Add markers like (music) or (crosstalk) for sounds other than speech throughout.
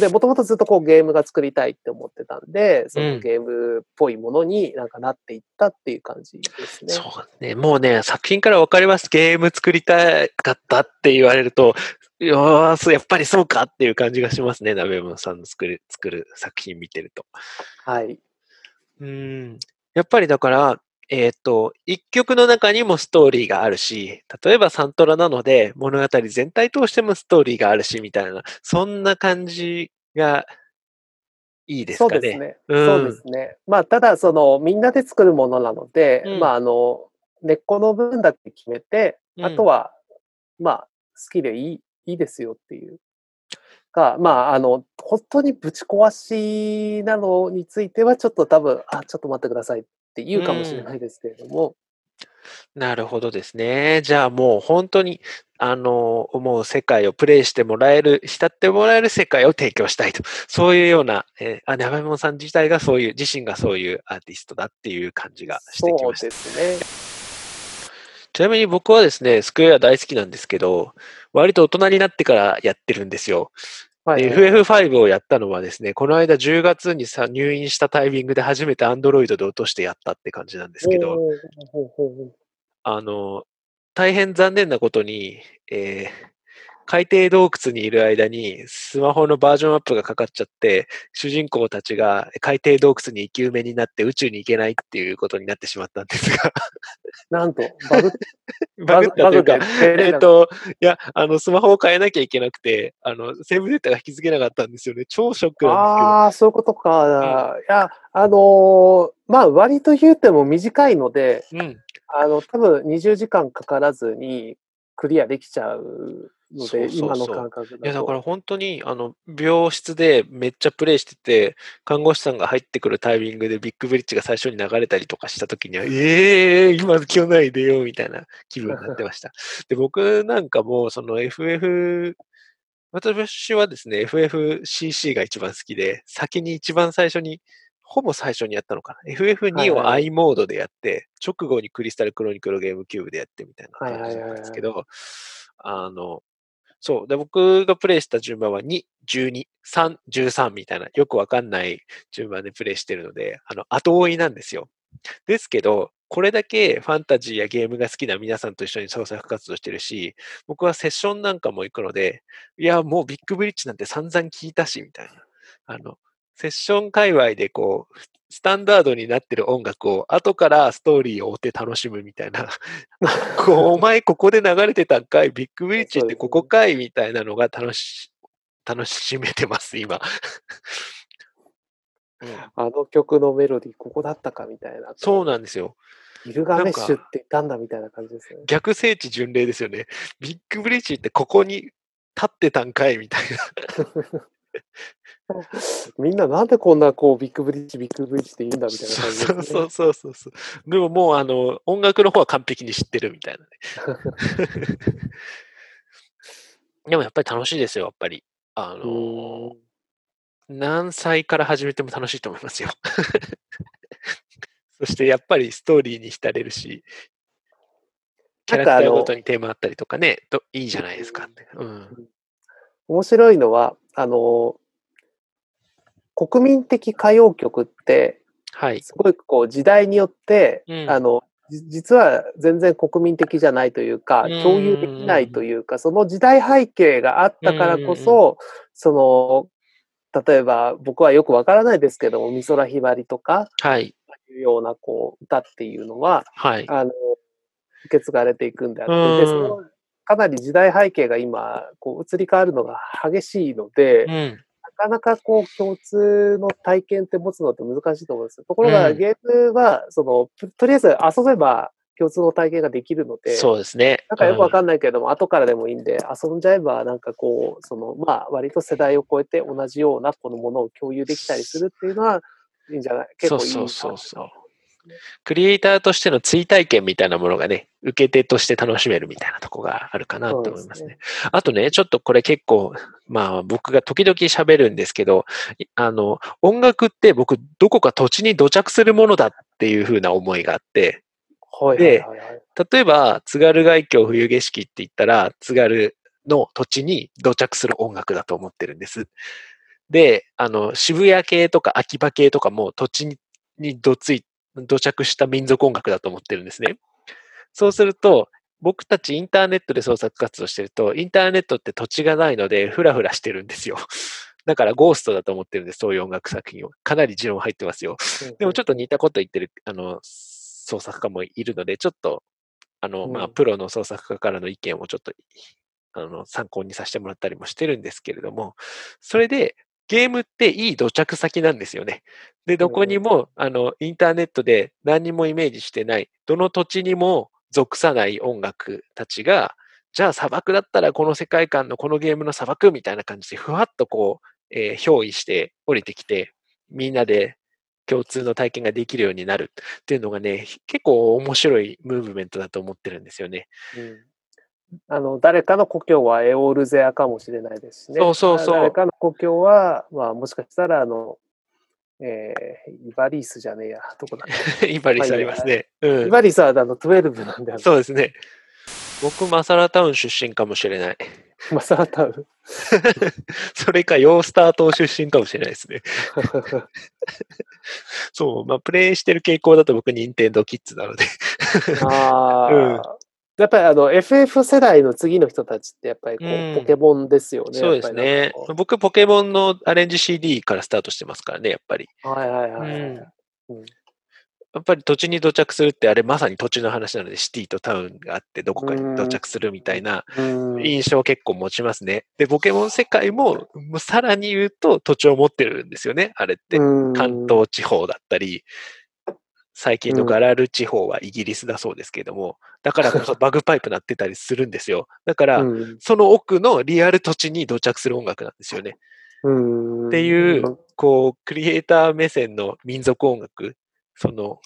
で、もともとずっとこうゲームが作りたいって思ってたんで、そのゲームっぽいものになんかなっていったっていう感じですね。そうね。もうね、作品からわかります。ゲーム作りたかったって言われると、よーやっぱりそうかっていう感じがしますね。ナベモンさんの作る、作る作品見てると。はい。うん。やっぱりだから、えっ、ー、と、一曲の中にもストーリーがあるし、例えばサントラなので物語全体通してもストーリーがあるし、みたいな、そんな感じがいいですかね。そうですね。うん、そうですね。まあ、ただ、その、みんなで作るものなので、うん、まあ、あの、根っこの部分だけ決めて、あとは、まあ、好きでいい、いいですよっていう。か、まあ、あの、本当にぶち壊しなのについては、ちょっと多分、あ、ちょっと待ってくださいって言うかもしれないですけれども。なるほどですね。じゃあもう本当に、あの、思う世界をプレイしてもらえる、浸ってもらえる世界を提供したいと。(laughs) そういうような、えー、あ、さん自体がそういう、自身がそういうアーティストだっていう感じがしてきました。そうですね。ちなみに僕はですね、スクエア大好きなんですけど、割と大人になってからやってるんですよ。はい、FF5 をやったのはですね、この間10月にさ入院したタイミングで初めて Android で落としてやったって感じなんですけど、あの、大変残念なことに、えー、海底洞窟にいる間にスマホのバージョンアップがかかっちゃって、主人公たちが海底洞窟に生き埋めになって宇宙に行けないっていうことになってしまったんですが (laughs) なんと、バグ (laughs) バグったというか、えっと、いや、あの、スマホを変えなきゃいけなくて、あの、セーブデータが引き付けなかったんですよね。超ショックなんですけど。ああ、そういうことか。うん、いや、あのー、まあ、割と言うても短いので、うん、あの、多分20時間かからずにクリアできちゃうので、今の感覚だいや、だから本当に、あの、病室でめっちゃプレイしてて、看護師さんが入ってくるタイミングでビッグブリッジが最初に流れたりとかした時には、ええー、今今日ないでよ、みたいな気分になってました。(laughs) で、僕なんかも、その FF、私はですね、FFCC が一番好きで、先に一番最初に、ほぼ最初にやったのかな。FF2 を i モードでやって、直後にクリスタルクロニクルゲームキューブでやってみたいな感じなんですけど、あの、そう。で、僕がプレイした順番は2、12、3、13みたいな、よくわかんない順番でプレイしてるので、あの、後追いなんですよ。ですけど、これだけファンタジーやゲームが好きな皆さんと一緒に創作活動してるし、僕はセッションなんかも行くので、いや、もうビッグブリッジなんて散々聞いたし、みたいな。あの、セッション界隈でこう、スタンダードになってる音楽を後からストーリーを追って楽しむみたいな。(laughs) こうお前ここで流れてたんかい？ビッグブリッジってここかい？みたいなのが楽し、楽しめてます、今。あの曲のメロディーここだったかみたいな。そうなんですよ。ギルガメッシュって言ったんだみたいな感じですね。逆聖地巡礼ですよね。ビッグブリッジってここに立ってたんかい？みたいな。(laughs) (laughs) みんななんでこんなこうビッグブリッジ、ビッグブリッジって言うんだみたいな感じです、ね、そうそうそうそう。でももうあの音楽の方は完璧に知ってるみたいなね。(laughs) でもやっぱり楽しいですよ、やっぱり。あの何歳から始めても楽しいと思いますよ。(laughs) そしてやっぱりストーリーに浸れるし、キャラクターごとにテーマあったりとかね、といいじゃないですか、うん。面白いのは、あの、国民的歌謡曲って、はい、すごいこう時代によって、うん、あの、実は全然国民的じゃないというか、共有できないというか、その時代背景があったからこそ、その、例えば僕はよくわからないですけども、美空ひばりとか、はい。いうようなこう歌っていうのは、はい。あの、受け継がれていくんであって、で、そのかなり時代背景が今、こう移り変わるのが激しいので、うん、なかなかこう共通の体験って持つのって難しいと思うんですよ。ところが、ゲームは、その、とりあえず遊べば共通の体験ができるので、そうですね。なんかよくわかんないけれども、うん、後からでもいいんで、遊んじゃえば、なんかこう、その、まあ、割と世代を超えて同じようなこのものを共有できたりするっていうのは、いいんじゃない？結構いいそうそうそうそう。クリエイターとしての追体験みたいなものがね、受け手として楽しめるみたいなとこがあるかなと思いますね。すねあとね、ちょっとこれ結構、まあ僕が時々喋るんですけど、あの、音楽って僕どこか土地に土着するものだっていうふうな思いがあって、で、例えば津軽海峡冬景色って言ったら、津軽の土地に土着する音楽だと思ってるんです。で、あの、渋谷系とか秋葉系とかも土地ににどつい、土着した民族音楽だと思ってるんですね。そうすると、僕たちインターネットで創作活動してると、インターネットって土地がないので、ふらふらしてるんですよ。(laughs) だからゴーストだと思ってるんです、そういう音楽作品を。かなり持論入ってますよ。でもちょっと似たこと言ってる、あの、創作家もいるので、ちょっと、あの、まあ、プロの創作家からの意見をちょっと、あの、参考にさせてもらったりもしてるんですけれども、それで、ゲームっていい土着先なんですよね。で、どこにも、あの、インターネットで何にもイメージしてない、どの土地にも属さない音楽たちが、じゃあ砂漠だったらこの世界観のこのゲームの砂漠みたいな感じでふわっとこう、えー、憑依して降りてきて、みんなで共通の体験ができるようになるっていうのがね、結構面白いムーブメントだと思ってるんですよね。うんあの、誰かの故郷はエオールゼアかもしれないですしね。そうそうそう。誰かの故郷は、まあもしかしたら、あの、えー、イバリースじゃねえや、どこだ (laughs) イバリースありますね。うん、イバリースはあの12なんで。そうですね。僕、マサラタウン出身かもしれない。(laughs) マサラタウン？(laughs) それか、ヨースター島出身かもしれないですね。そう、まあ、プレイしてる傾向だと僕、ニンテンドーキッズなのでああ、うん、やっぱりあの FF 世代の次の人たちってやっぱりこう、ポケモンですよね。そうですね。僕、ポケモンのアレンジ CD からスタートしてますからね、やっぱり。はいはいはい。うんうんやっぱり土地に到着するってあれまさに土地の話なのでシティとタウンがあってどこかに到着するみたいな印象を結構持ちますね。で、ポケモン世界もさらに言うと土地を持ってるんですよね。あれって関東地方だったり、最近のガラル地方はイギリスだそうですけれども、だからこそバグパイプ鳴ってたりするんですよ。だから、その奥のリアル土地に到着する音楽なんですよね。っていう、こう、クリエイター目線の民族音楽その、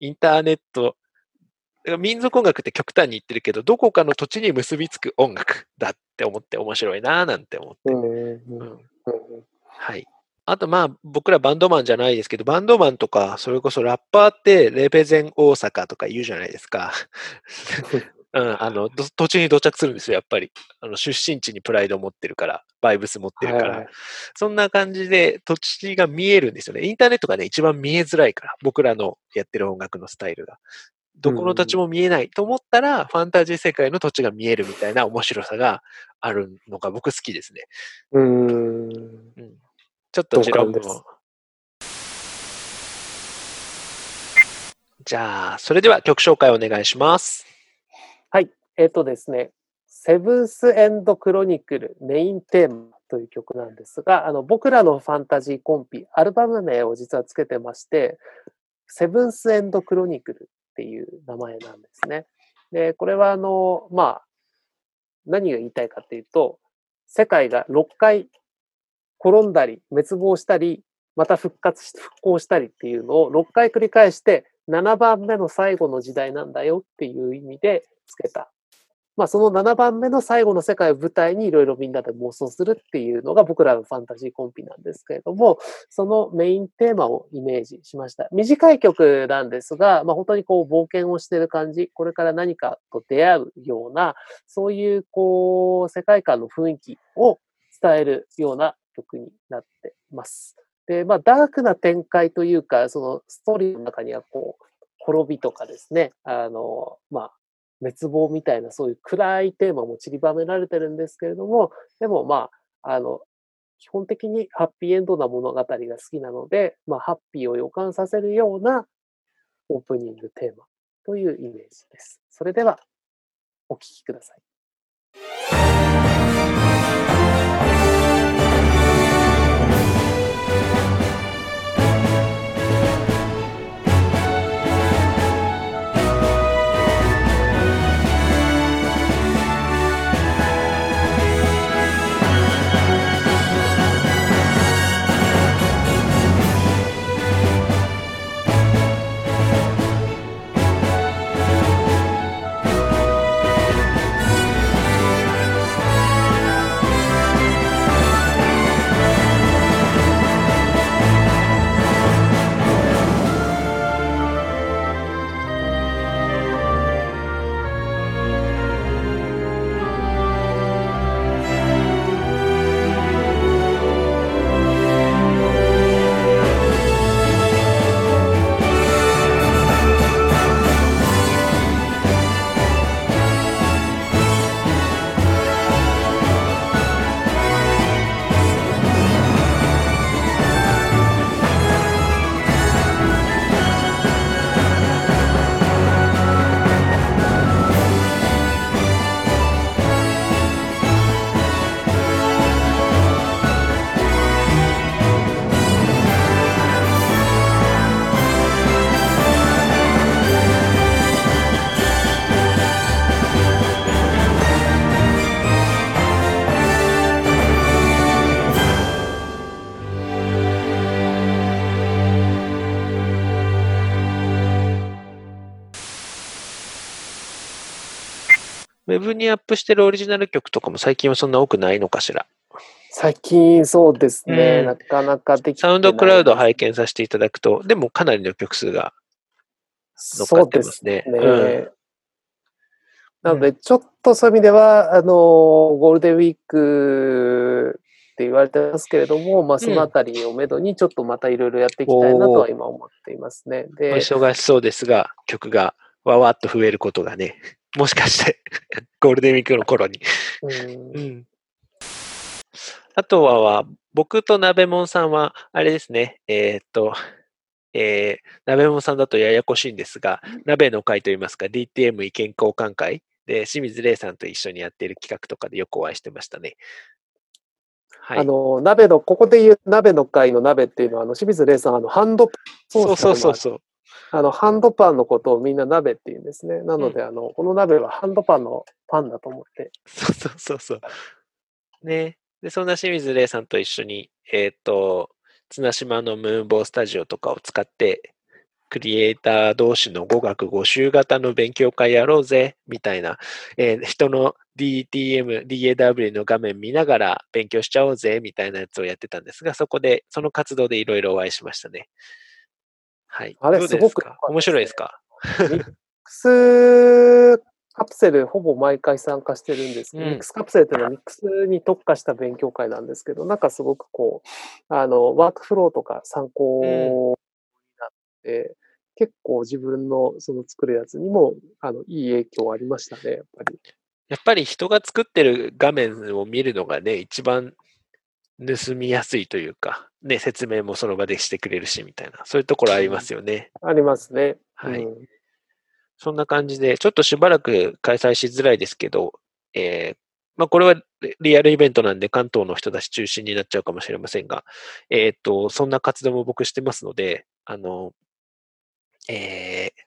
インターネット、民族音楽って極端に言ってるけど、どこかの土地に結びつく音楽だって思って面白いなぁなんて思って。はい。あとまあ僕らバンドマンじゃないですけど、バンドマンとか、それこそラッパーってレペゼン大阪とか言うじゃないですか。(laughs) うん、あの、土地に到着するんですよ、やっぱり。あの、出身地にプライドを持ってるから、バイブス持ってるから。はいはい、そんな感じで土地が見えるんですよね。インターネットがね、一番見えづらいから、僕らのやってる音楽のスタイルが。どこの土地も見えないと思ったら、うん、ファンタジー世界の土地が見えるみたいな面白さがあるのが僕好きですね。うん。ちょっと持論も。じゃあ、それでは曲紹介お願いします。えっ、とですね、セブンスエンドクロニクルメインテーマという曲なんですが、あの僕らのファンタジーコンピ、アルバム名を実はつけてまして、セブンスエンドクロニクルっていう名前なんですね。で、これはあの、まあ、何が言いたいかっていうと、世界が6回転んだり、滅亡したり、また復活し、復興したりっていうのを6回繰り返して、7番目の最後の時代なんだよっていう意味でつけたまあ、その7番目の最後の世界を舞台にいろいろみんなで妄想するっていうのが僕らのファンタジーコンピなんですけれども、そのメインテーマをイメージしました。短い曲なんですが、まあ、本当にこう冒険をしてる感じ、これから何かと出会うような、そういうこう世界観の雰囲気を伝えるような曲になってます。で、まあ、ダークな展開というか、そのストーリーの中にはこう、滅びとかですね、あの、まあ、滅亡みたいなそういう暗いテーマも散りばめられてるんですけれども、でもまあ、あの、基本的にハッピーエンドな物語が好きなので、まあ、ハッピーを予感させるようなオープニングテーマというイメージです。それでは、お聴きください。ブにアップしてるオリジナル曲とかも最近はそんな多くないのかしら？最近そうですね、うんなかなかできてサウンドクラウド拝見させていただくと、でもかなりの曲数が乗っかってますね。ね。うんなので、ちょっとそういう意味では、あの、ゴールデンウィークって言われてますけれども、まあ、そのあたりをめどに、ちょっとまたいろいろやっていきたいなとは今思っていますね。おで、忙しそうですが、曲がわわっと増えることがね、もしかして (laughs) ゴールデンウィークの頃に。うんうん。あとはは、僕と鍋もんさんは、あれですね、えーっと、えー、鍋もんさんだとややこしいんですが、鍋の会といいますか、DTM 意見交換会で、清水玲さんと一緒にやっている企画とかでよくお会いしてましたね。はい。あの、鍋の、ここで言う鍋の会の鍋っていうのは、あの、清水玲さん、あの、ハンドソースそうそうそうそう。あの、ハンドパンのことをみんな鍋って言うんですね。なので、あの、この鍋はハンドパンのパンだと思って。そうそうそうそう。ね。で、そんな清水玲さんと一緒に、えっ、と、綱島のムーンボースタジオとかを使って、クリエイター同士の語学5週型の勉強会やろうぜ、みたいな、えー人の DTM、DAW の画面見ながら勉強しちゃおうぜ、みたいなやつをやってたんですが、そこで、その活動でいろいろお会いしましたね。はい。あれすすごく面白いですか？ミックスカプセルほぼ毎回参加してるんです。けど、うん。ミックスカプセルっていうのはミックスに特化した勉強会なんですけど、なんかすごくこう、あの、ワークフローとか参考になって、結構自分のその作るやつにも、あの、いい影響ありましたね、やっぱり。やっぱり人が作ってる画面を見るのがね、一番盗みやすいというか、ね、説明もその場でしてくれるし、みたいな、そういうところありますよね。ありますね。はいうんそんな感じで、ちょっとしばらく開催しづらいですけど、えーまあ、これはリリアルイベントなんで関東の人たち中心になっちゃうかもしれませんが、えーっと、そんな活動も僕してますので、あの、えー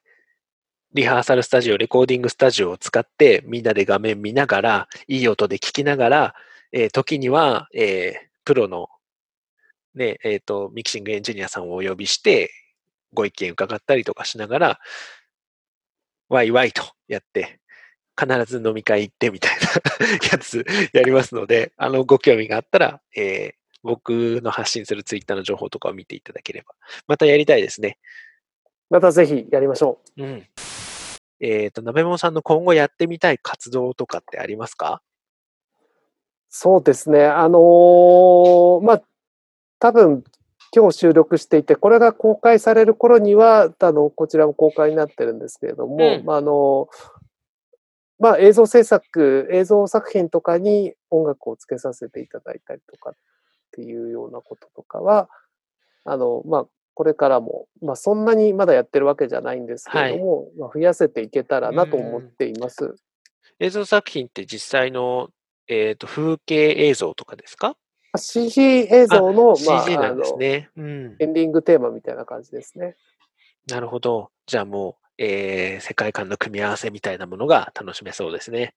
リハーサルスタジオ、レコーディングスタジオを使って、みんなで画面見ながら、いい音で聞きながら、えー時には、えープロの、ね、えっ、と、ミキシングエンジニアさんをお呼びして、ご意見伺ったりとかしながら、ワイワイとやって、必ず飲み会行ってみたいな (laughs) やつやりますので、あの、ご興味があったら、えー僕の発信するツイッターの情報とかを見ていただければ、またやりたいですね。またぜひやりましょう。うん。えっ、と、なべもんさんの今後やってみたい活動とかってありますか？そうですね。あのーまあ、多分、今日収録していて、これが公開される頃には、あの、こちらも公開になってるんですけれども、うんまあ、あの、まあ、映像制作、映像作品とかに音楽をつけさせていただいたりとかっていうようなこととかは、あの、まあ、これからも、まあ、そんなにまだやってるわけじゃないんですけれども、まあ、増やせていけたらなと思っています。映像作品って実際の、えっ、と、風景映像とかですか？CG 映像の、まあ、?CG なんですね。うん。エンディングテーマみたいな感じですね。なるほど。じゃあもう、えー世界観の組み合わせみたいなものが楽しめそうですね。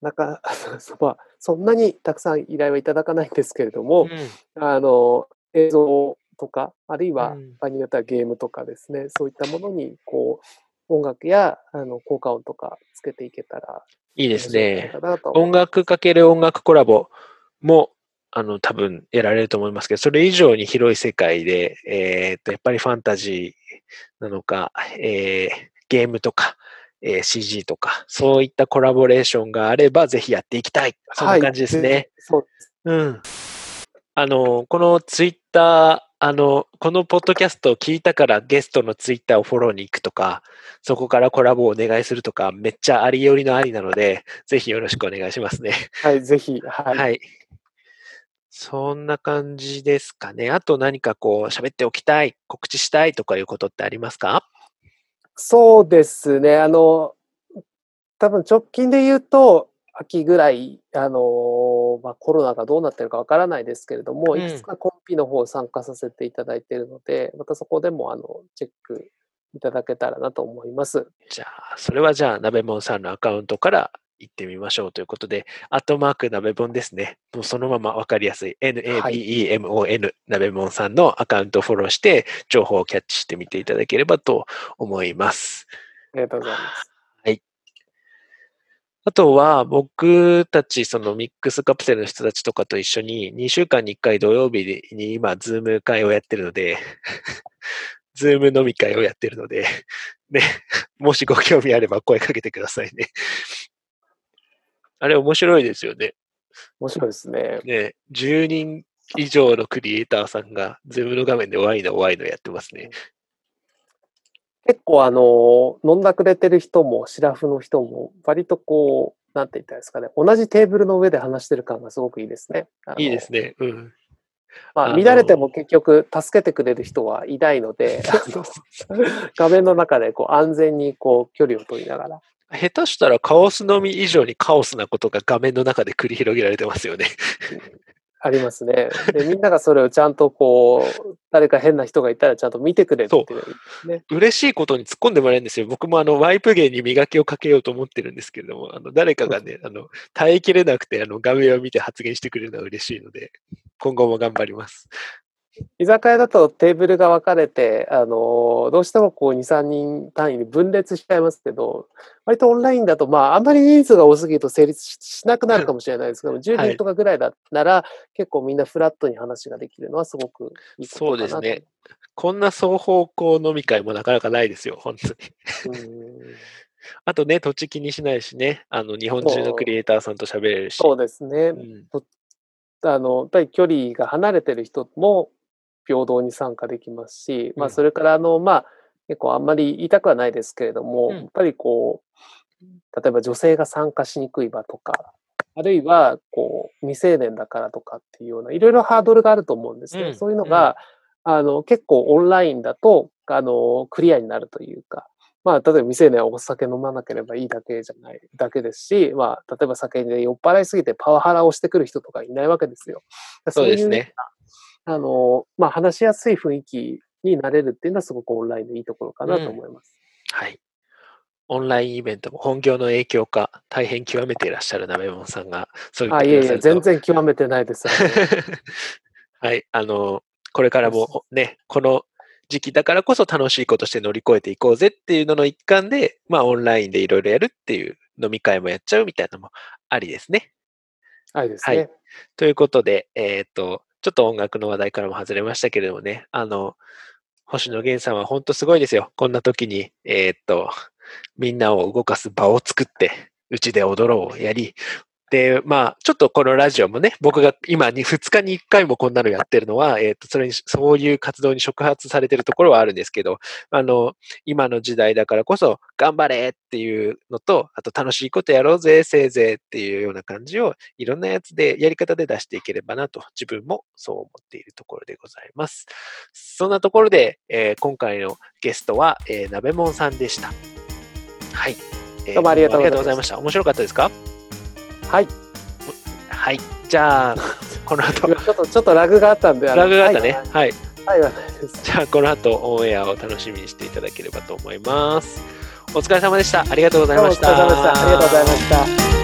なんか、(laughs) まあ、そんなにたくさん依頼はいただかないんですけれども、うんあの、映像とか、あるいはうん場合によってはゲームとかですね、そういったものに、こう、音楽や、あの、効果音とかつけていけたらいいですね。音楽かける音楽コラボも、あの、多分やられると思いますけど、それ以上に広い世界で、えーっと、やっぱりファンタジーなのか、えーゲームとか、えー CG とか、そういったコラボレーションがあれば、ぜひやっていきたい。そんな感じですね。はいそうです。うん。あの、このツイッター、あの、このポッドキャストを聞いたからゲストのツイッターをフォローに行くとか、そこからコラボをお願いするとか、めっちゃありよりのありなので、(laughs) ぜひよろしくお願いしますね。はい、ぜひ、はい。はい。そんな感じですかね。あと何かこう、喋っておきたい、告知したいとかいうことってありますか？そうですね。あの、多分直近で言うと、秋ぐらい、あの、まあ、コロナがどうなってるかわからないですけれども、うんいくつかコンピの方参加させていただいているので、またそこでも、あの、チェックいただけたらなと思います。じゃあ、それはじゃあ、なべもんさんのアカウントから行ってみましょうということで、アットマークなべもんですね。もうそのままわかりやすい。NABEMON なべもんさんのアカウントをフォローして、情報をキャッチしてみていただければと思います。ありがとうございます。あとは、僕たち、そのミックスカプセルの人たちとかと一緒に、2週間に1回土曜日に今、ズーム会をやってるので、(laughs) ズーム飲み会をやってるので、ね、もしご興味あれば声かけてくださいね。あれ面白いですよね。面白いですね。ね、10人以上のクリエイターさんが、ズームの画面でワイのワイのやってますね。結構あの、飲んだくれてる人も、シラフの人も、割とこう、なんて言ったらいいですかね、同じテーブルの上で話してる感がすごくいいですね。いいですね。うん。まあ、乱れても結局助けてくれる人はいないので、(laughs) 画面の中でこう安全にこう距離を取りながら。下手したらカオスのみ以上にカオスなことが画面の中で繰り広げられてますよね。ありますね。で、みんながそれをちゃんとこう、誰か変な人がいたらちゃんと見てくれるっていう、ね、嬉しいことに突っ込んでもらえるんですよ。僕もあの、ワイプ芸に磨きをかけようと思ってるんですけれども、あの、誰かがね、あの、耐えきれなくて、あの、画面を見て発言してくれるのは嬉しいので、今後も頑張ります。居酒屋だとテーブルが分かれて、あのどうしてもこう2、3人単位に分裂しちゃいますけど、割とオンラインだと、まあ、あんまり人数が多すぎると成立しなくなるかもしれないですけど、10人とかぐらいだったら、はい、結構みんなフラットに話ができるのはすごくいいことそうですね。こんな双方向飲み会もなかなかないですよ、本当に。あとね、土地気にしないしね、あの日本中のクリエイターさんと喋れるし。そうですね。うん、あの、やっぱり距離が離れてる人も平等に参加できますし、まあ、それから、あの、まあ、結構あんまり言いたくはないですけれども、やっぱりこう、例えば女性が参加しにくい場とか、あるいは、こう、未成年だからとかっていうような、いろいろハードルがあると思うんですね。うん、そういうのが、うん、あの、結構オンラインだと、あの、クリアになるというか、まあ、例えば未成年はお酒飲まなければいいだけじゃない、だけですし、まあ、例えば酒で酔っ払いすぎてパワハラをしてくる人とかいないわけですよ。そうですね。あの、まあ、話しやすい雰囲気になれるっていうのはすごくオンラインのいいところかなと思います。うん、はい。オンラインイベントも本業の影響か、大変極めていらっしゃるなめもんさんが、そういうあ、いえいえ、全然極めてないです。(laughs) はい。あの、これからもね、この時期だからこそ楽しいことして乗り越えていこうぜっていうのの一環で、まあオンラインでいろいろやるっていう飲み会もやっちゃうみたいなのもありですね。ありですね。はい。ということで、えっ、ー、と、ちょっと音楽の話題からも外れましたけれどもね、あの、星野源さんは本当すごいですよ。こんな時に、えー、っと、みんなを動かす場を作って、うちで踊ろうやり、で、まあ、ちょっとこのラジオもね、僕が今に2日に1回もこんなのやってるのは、えっ、ー、と、それに、そういう活動に触発されてるところはあるんですけど、あの、今の時代だからこそ、頑張れっていうのと、あと楽しいことやろうぜ、せいぜいっていうような感じを、いろんなやつで、やり方で出していければなと、自分もそう思っているところでございます。そんなところで、えー、今回のゲストは、えー、なべもんさんでした。はい。えー、どうもありがとうございました。面白かったですか？はい。はい。じゃあ、(laughs) この後。ちょっと、ちょっとラグがあったんで。ラグがあったね。はい。はい、はい。じゃあ、この後、オンエアを楽しみにしていただければと思います。お疲れ様でした。ありがとうございました。ありがとうございました。